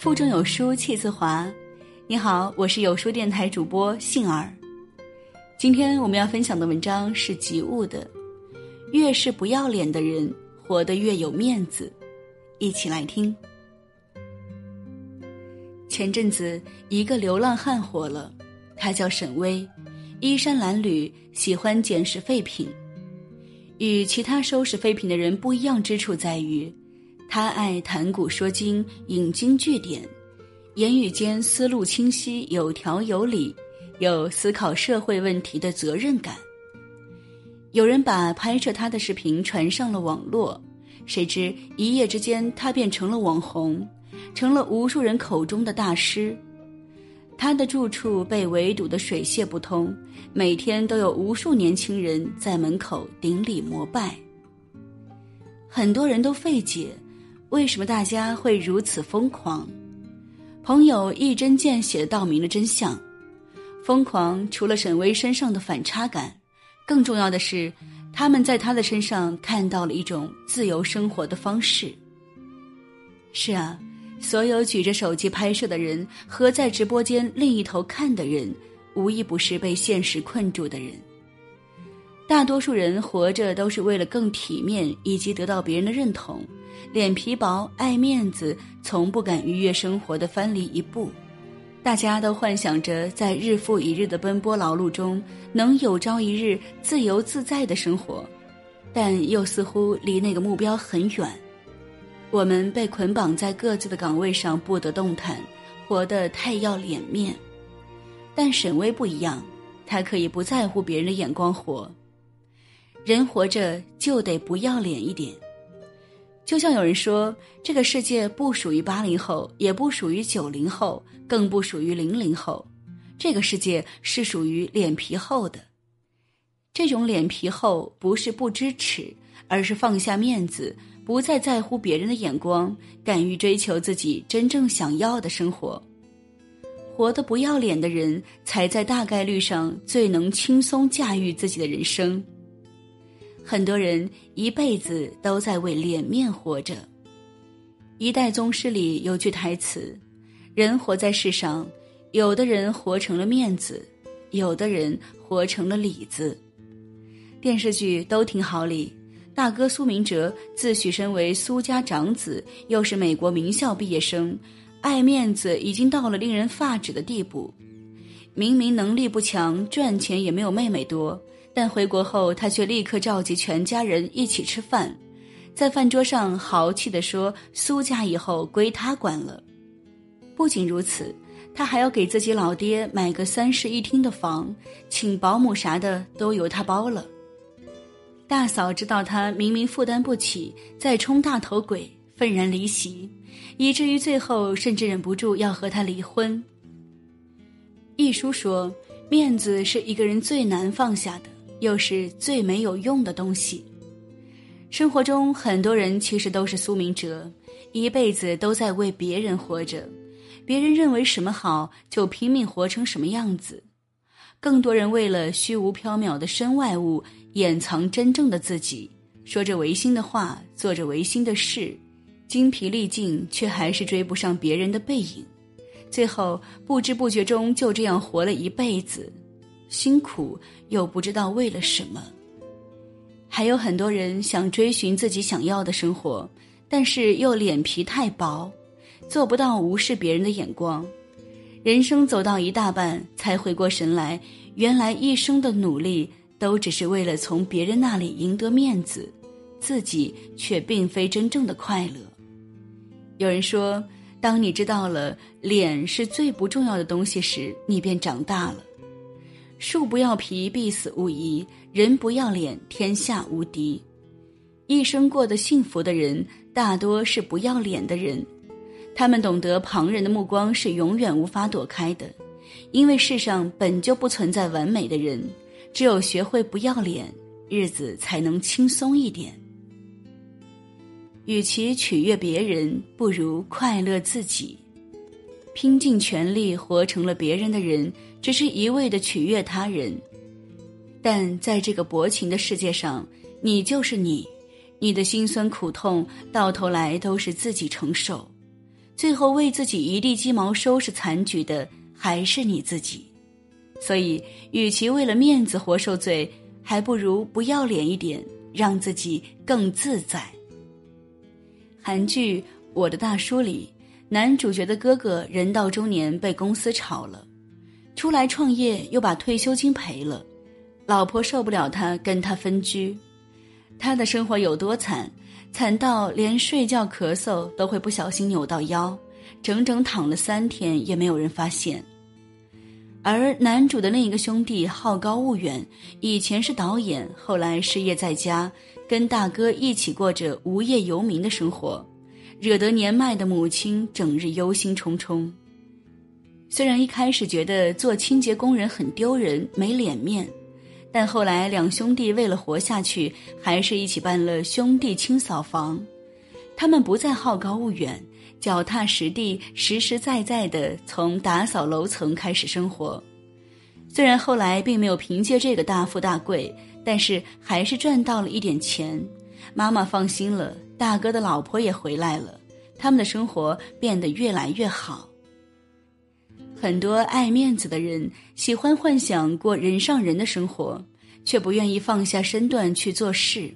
腹中有书气自华。你好，我是有书电台主播杏儿。今天我们要分享的文章是吉物的，越是不要脸的人，活得越有面子。一起来听。前阵子，一个流浪汉火了，他叫沈巍，衣衫褴褛，喜欢捡拾废品。与其他收拾废品的人不一样之处在于，他爱谈古说今，引经据典，言语间思路清晰，有条有理，有思考社会问题的责任感。有人把拍摄他的视频传上了网络，谁知一夜之间，他变成了网红，成了无数人口中的大师。他的住处被围堵得水泄不通，每天都有无数年轻人在门口顶礼膜拜。很多人都费解，为什么大家会如此疯狂？朋友一针见血道明了真相：疯狂除了沈巍身上的反差感，更重要的是，他们在他的身上看到了一种自由生活的方式。是啊。所有举着手机拍摄的人和在直播间另一头看的人，无一不是被现实困住的人。大多数人活着都是为了更体面以及得到别人的认同，脸皮薄、爱面子，从不敢逾越生活的藩篱一步。大家都幻想着在日复一日的奔波劳碌中，能有朝一日自由自在的生活，但又似乎离那个目标很远。我们被捆绑在各自的岗位上，不得动弹，活得太要脸面。但沈巍不一样，他可以不在乎别人的眼光活。人活着就得不要脸一点。就像有人说，这个世界不属于八零后，也不属于九零后，更不属于零零后。这个世界是属于脸皮厚的。这种脸皮厚，不是不知耻，而是放下面子。不再在乎别人的眼光，敢于追求自己真正想要的生活，活得不要脸的人，才在大概率上最能轻松驾驭自己的人生。很多人一辈子都在为脸面活着。一代宗师里有句台词：“人活在世上，有的人活成了面子，有的人活成了里子。”电视剧都挺好理。大哥苏明哲自诩身为苏家长子，又是美国名校毕业生，爱面子已经到了令人发指的地步。明明能力不强，赚钱也没有妹妹多，但回国后他却立刻召集全家人一起吃饭，在饭桌上豪气地说：“苏家以后归他管了。”不仅如此，他还要给自己老爹买个三室一厅的房，请保姆啥的都由他包了。大嫂知道他明明负担不起，再充大头鬼，愤然离席，以至于最后甚至忍不住要和他离婚。一书说，面子是一个人最难放下的，又是最没有用的东西。生活中很多人其实都是苏明哲，一辈子都在为别人活着，别人认为什么好，就拼命活成什么样子。更多人为了虚无缥缈的身外物。掩藏真正的自己，说着违心的话，做着违心的事，精疲力尽，却还是追不上别人的背影。最后不知不觉中就这样活了一辈子，辛苦又不知道为了什么。还有很多人想追寻自己想要的生活，但是又脸皮太薄，做不到无视别人的眼光。人生走到一大半，才回过神来，原来一生的努力。都只是为了从别人那里赢得面子，自己却并非真正的快乐。有人说，当你知道了脸是最不重要的东西时，你便长大了。树不要皮，必死无疑；人不要脸，天下无敌。一生过得幸福的人，大多是不要脸的人。他们懂得旁人的目光是永远无法躲开的，因为世上本就不存在完美的人。只有学会不要脸，日子才能轻松一点。与其取悦别人，不如快乐自己。拼尽全力活成了别人的人，只是一味的取悦他人。但在这个薄情的世界上，你就是你，你的辛酸苦痛到头来都是自己承受。最后为自己一地鸡毛收拾残局的还是你自己。所以，与其为了面子活受罪，还不如不要脸一点，让自己更自在。韩剧《我的大叔》里，男主角的哥哥人到中年被公司炒了，出来创业又把退休金赔了，老婆受不了他，跟他分居。他的生活有多惨？惨到连睡觉咳嗽都会不小心扭到腰，整整躺了三天也没有人发现。而男主的另一个兄弟好高骛远，以前是导演，后来失业在家，跟大哥一起过着无业游民的生活，惹得年迈的母亲整日忧心忡忡。虽然一开始觉得做清洁工人很丢人、没脸面，但后来两兄弟为了活下去，还是一起办了兄弟清扫房。他们不再好高骛远。脚踏实地、实实在在的从打扫楼层开始生活，虽然后来并没有凭借这个大富大贵，但是还是赚到了一点钱。妈妈放心了，大哥的老婆也回来了，他们的生活变得越来越好。很多爱面子的人喜欢幻想过人上人的生活，却不愿意放下身段去做事。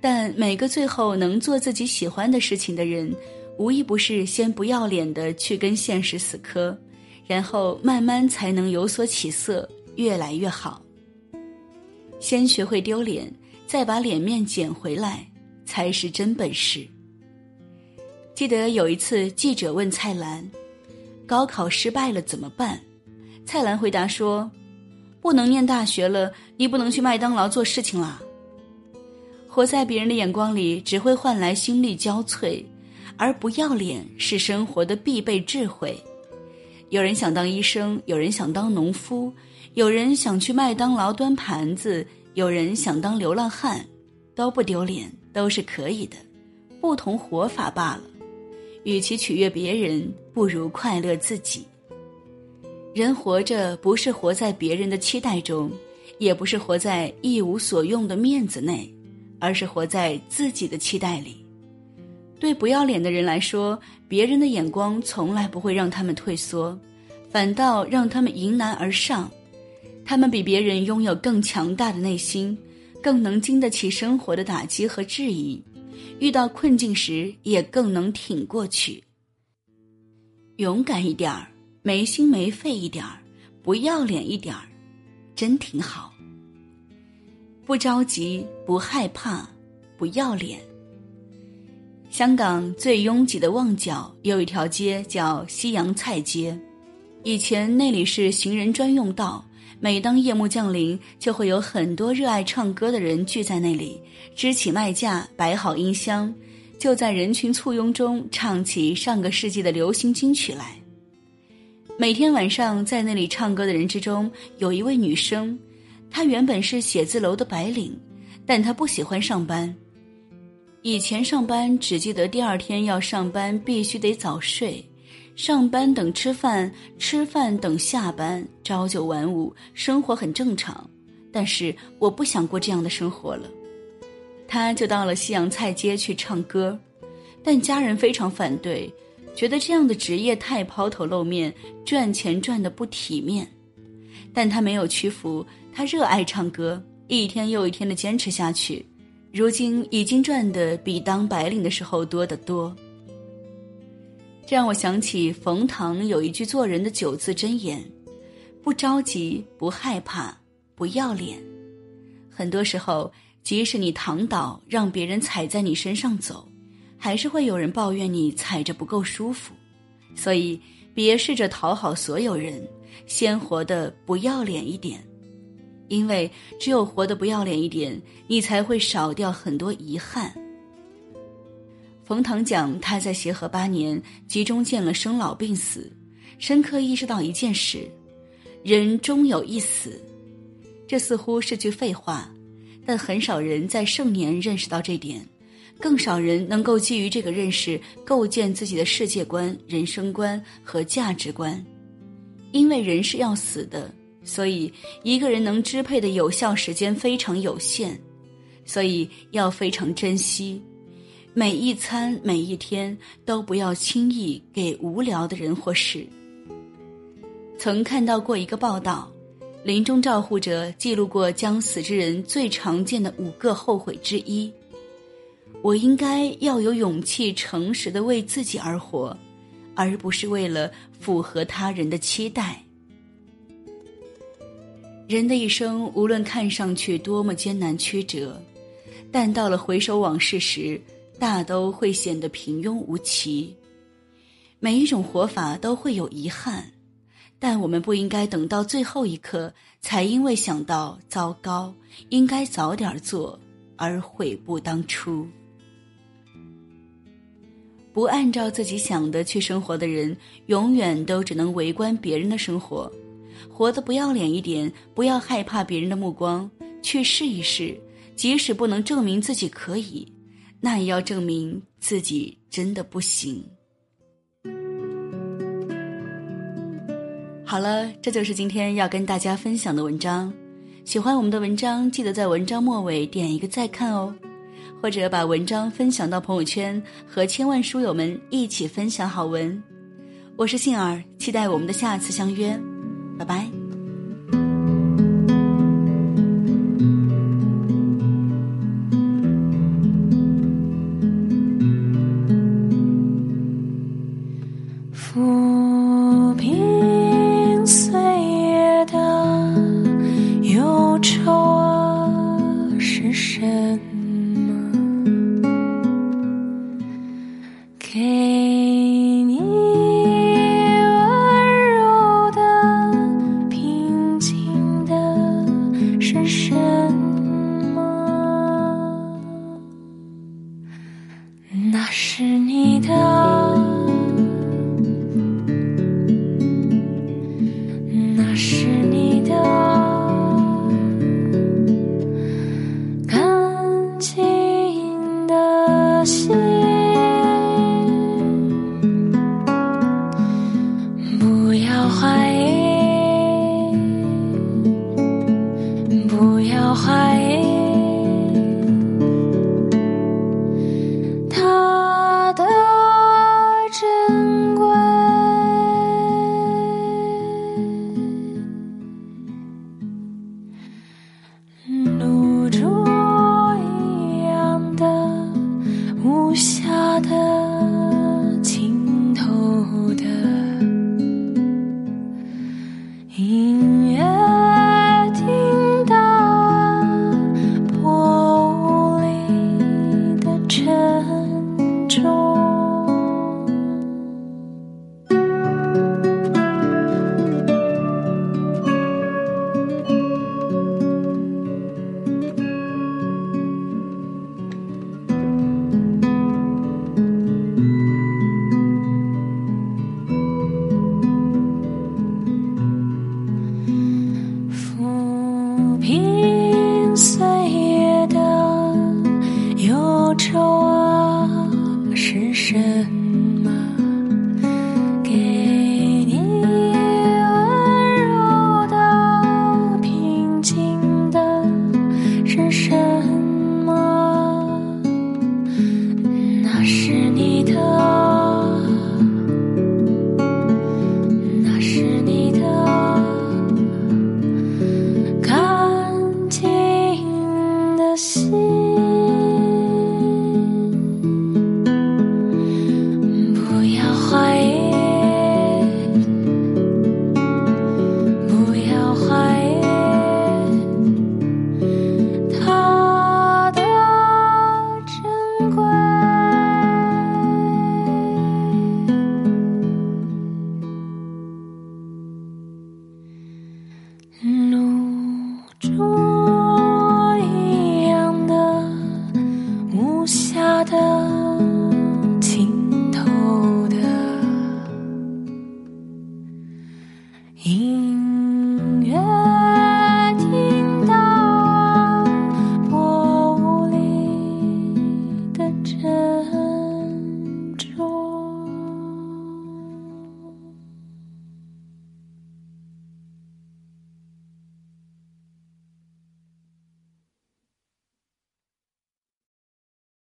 但每个最后能做自己喜欢的事情的人。无一不是先不要脸的去跟现实死磕，然后慢慢才能有所起色，越来越好。先学会丢脸，再把脸面捡回来，才是真本事。记得有一次，记者问蔡澜：“高考失败了怎么办？”蔡澜回答说：“不能念大学了，你不能去麦当劳做事情啦。”活在别人的眼光里，只会换来心力交瘁。而不要脸是生活的必备智慧。有人想当医生，有人想当农夫，有人想去麦当劳端盘子，有人想当流浪汉，都不丢脸，都是可以的，不同活法罢了。与其取悦别人，不如快乐自己。人活着不是活在别人的期待中，也不是活在一无所用的面子内，而是活在自己的期待里。对不要脸的人来说，别人的眼光从来不会让他们退缩，反倒让他们迎难而上。他们比别人拥有更强大的内心，更能经得起生活的打击和质疑，遇到困境时也更能挺过去。勇敢一点儿，没心没肺一点儿，不要脸一点儿，真挺好。不着急，不害怕，不要脸。香港最拥挤的旺角有一条街叫西洋菜街，以前那里是行人专用道。每当夜幕降临，就会有很多热爱唱歌的人聚在那里，支起麦架，摆好音箱，就在人群簇拥中唱起上个世纪的流行金曲来。每天晚上在那里唱歌的人之中，有一位女生，她原本是写字楼的白领，但她不喜欢上班。以前上班只记得第二天要上班，必须得早睡，上班等吃饭，吃饭等下班，朝九晚五，生活很正常。但是我不想过这样的生活了，他就到了西洋菜街去唱歌，但家人非常反对，觉得这样的职业太抛头露面，赚钱赚的不体面。但他没有屈服，他热爱唱歌，一天又一天的坚持下去。如今已经赚的比当白领的时候多得多。让我想起冯唐有一句做人的九字真言：不着急，不害怕，不要脸。很多时候，即使你躺倒，让别人踩在你身上走，还是会有人抱怨你踩着不够舒服。所以，别试着讨好所有人，先活得不要脸一点。因为只有活得不要脸一点，你才会少掉很多遗憾。冯唐讲他在协和八年，集中见了生老病死，深刻意识到一件事：人终有一死。这似乎是句废话，但很少人在盛年认识到这点，更少人能够基于这个认识构建自己的世界观、人生观和价值观。因为人是要死的。所以，一个人能支配的有效时间非常有限，所以要非常珍惜。每一餐每一天都不要轻易给无聊的人或事。曾看到过一个报道，临终照护者记录过将死之人最常见的五个后悔之一。我应该要有勇气，诚实的为自己而活，而不是为了符合他人的期待。人的一生，无论看上去多么艰难曲折，但到了回首往事时，大都会显得平庸无奇。每一种活法都会有遗憾，但我们不应该等到最后一刻才因为想到糟糕，应该早点做而悔不当初。不按照自己想的去生活的人，永远都只能围观别人的生活，活得不要脸一点，不要害怕别人的目光，去试一试，即使不能证明自己可以，那也要证明自己真的不行。好了，这就是今天要跟大家分享的文章。喜欢我们的文章，记得在文章末尾点一个再看哦。或者把文章分享到朋友圈，和千万书友们一起分享好文。我是杏儿，期待我们的下次相约，拜拜。